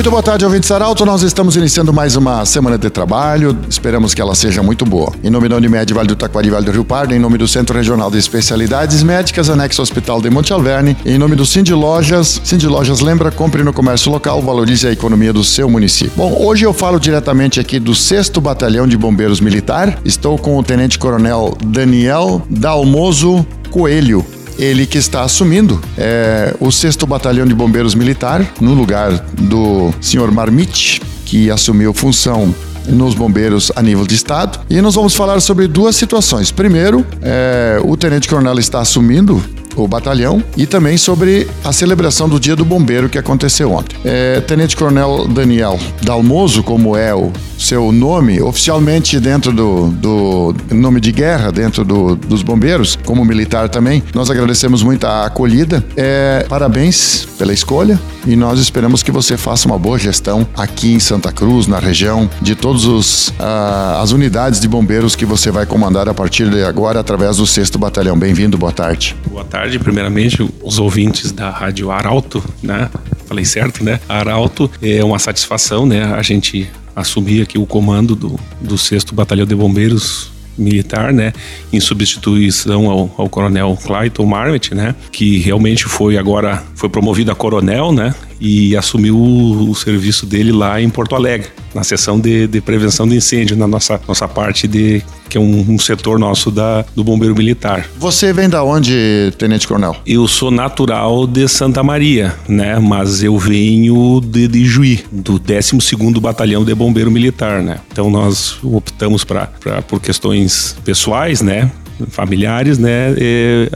Muito boa tarde, ouvintes Arauto. Nós estamos iniciando mais uma semana de trabalho. Esperamos que ela seja muito boa. Em nome da Unimed Vale do Taquari Vale do Rio Pardo, em nome do Centro Regional de Especialidades Médicas, anexo Hospital de Monte Alverne, em nome do Cindy Lojas. Cindy Lojas lembra, compre no comércio local, valorize a economia do seu município. Bom, hoje eu falo diretamente aqui do 6 Batalhão de Bombeiros Militar. Estou com o Tenente Coronel Daniel Dalmoso Coelho ele que está assumindo é, o 6 Batalhão de Bombeiros Militar, no lugar do senhor Marmite, que assumiu função nos bombeiros a nível de estado. E nós vamos falar sobre duas situações. Primeiro, é, o tenente coronel está assumindo o batalhão e também sobre a celebração do Dia do Bombeiro que aconteceu ontem. É, Tenente Coronel Daniel Dalmoso, como é o seu nome, oficialmente dentro do, do nome de guerra, dentro do, dos bombeiros, como militar também, nós agradecemos muito a acolhida. É, parabéns pela escolha e nós esperamos que você faça uma boa gestão aqui em Santa Cruz, na região, de todas uh, as unidades de bombeiros que você vai comandar a partir de agora através do 6 Batalhão. Bem-vindo, boa tarde. Boa tarde, primeiramente, os ouvintes da Rádio Arauto, né? Falei certo, né? Arauto é uma satisfação, né? A gente assumir aqui o comando do, do 6 Batalhão de Bombeiros militar, né, em substituição ao, ao coronel Clayton Marmot, né, que realmente foi agora foi promovido a coronel, né, e assumiu o, o serviço dele lá em Porto Alegre, na seção de, de, prevenção de incêndio, na nossa, nossa parte de que é um, um, setor nosso da, do bombeiro militar. Você vem da onde, Tenente Coronel? Eu sou natural de Santa Maria, né? Mas eu venho de, de Juí, do 12º Batalhão de Bombeiro Militar, né? Então nós optamos pra, pra, por questões pessoais, né? Familiares, né,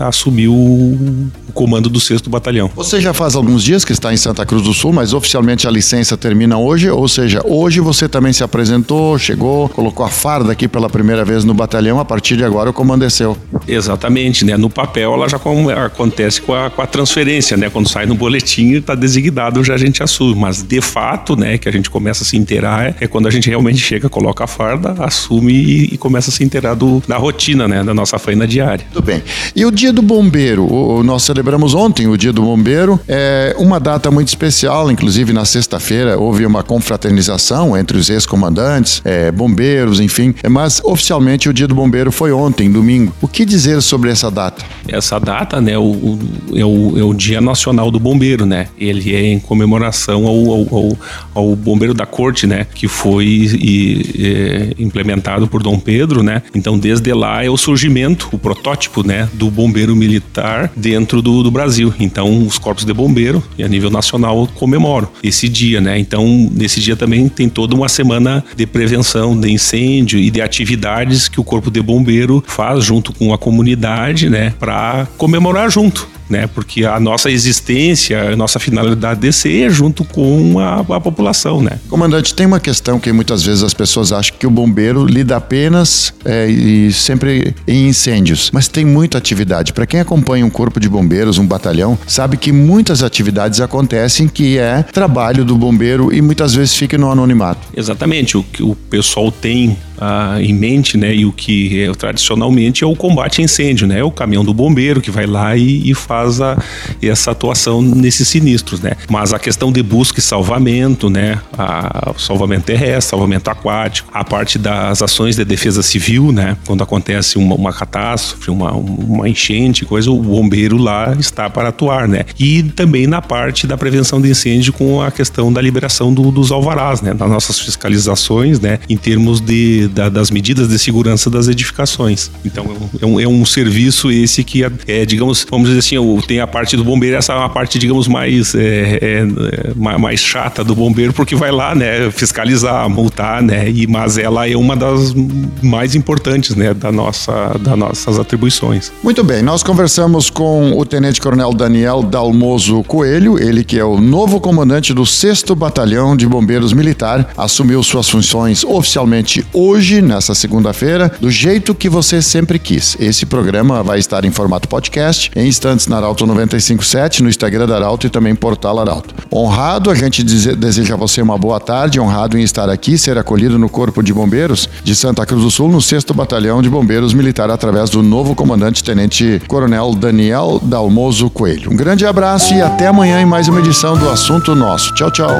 assumiu o comando do 6 Batalhão. Você já faz alguns dias que está em Santa Cruz do Sul, mas oficialmente a licença termina hoje, ou seja, hoje você também se apresentou, chegou, colocou a farda aqui pela primeira vez no batalhão, a partir de agora o comando é seu. Exatamente, né, no papel ela já acontece com a, com a transferência, né, quando sai no boletim está designado, já a gente assume, mas de fato, né, que a gente começa a se inteirar é, é quando a gente realmente chega, coloca a farda, assume e, e começa a se inteirar do, da rotina, né, da nossa nossa faina diária. Tudo bem. E o Dia do Bombeiro? O, nós celebramos ontem o Dia do Bombeiro. É uma data muito especial, inclusive na sexta-feira houve uma confraternização entre os ex-comandantes, é, bombeiros, enfim. Mas oficialmente o Dia do Bombeiro foi ontem, domingo. O que dizer sobre essa data? Essa data, né, o, o, é, o, é o Dia Nacional do Bombeiro, né? Ele é em comemoração ao, ao, ao, ao Bombeiro da Corte, né? Que foi e, é, implementado por Dom Pedro, né? Então, desde lá é o surgimento o protótipo, né, do bombeiro militar dentro do, do Brasil. Então, os corpos de bombeiro, a nível nacional, comemoram esse dia, né? Então, nesse dia também tem toda uma semana de prevenção de incêndio e de atividades que o corpo de bombeiro faz junto com a comunidade, né, para comemorar junto né? Porque a nossa existência, a nossa finalidade de ser junto com a, a, população, né? Comandante, tem uma questão que muitas vezes as pessoas acham que o bombeiro lida apenas é, e sempre em incêndios, mas tem muita atividade. Para quem acompanha um corpo de bombeiros, um batalhão, sabe que muitas atividades acontecem que é trabalho do bombeiro e muitas vezes fica no anonimato. Exatamente, o que o pessoal tem ah, em mente, né? E o que é, tradicionalmente é o combate a incêndio, né? É o caminhão do bombeiro que vai lá e, e faz a, essa atuação nesses sinistros, né? Mas a questão de busca e salvamento, né? A, salvamento terrestre, salvamento aquático, a parte das ações de defesa civil, né? Quando acontece uma, uma catástrofe, uma, uma enchente, coisa, o bombeiro lá está para atuar, né? E também na parte da prevenção de incêndio com a questão da liberação do, dos alvarás, né? Nas nossas fiscalizações, né? Em termos de da, das medidas de segurança das edificações. Então é um, é um serviço esse que é, é, digamos, vamos dizer assim, tem a parte do bombeiro, essa é uma parte, digamos, mais, é, é, mais chata do bombeiro, porque vai lá, né, fiscalizar, multar, né, e, mas ela é uma das mais importantes, né, da nossa, das nossas atribuições. Muito bem, nós conversamos com o Tenente Coronel Daniel Dalmoso Coelho, ele que é o novo comandante do 6 Batalhão de Bombeiros Militar, assumiu suas funções oficialmente hoje, nessa segunda-feira, do jeito que você sempre quis. Esse programa vai estar em formato podcast, em instantes na Arauto 957, no Instagram da Arauto e também portal Arauto. Honrado, a gente deseja a você uma boa tarde, honrado em estar aqui, ser acolhido no Corpo de Bombeiros de Santa Cruz do Sul, no 6 Batalhão de Bombeiros Militar, através do novo comandante Tenente Coronel Daniel Dalmoso Coelho. Um grande abraço e até amanhã em mais uma edição do Assunto Nosso. Tchau, tchau.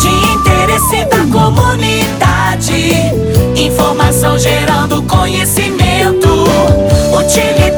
De interesse da comunidade, informação gerando conhecimento. Utiliza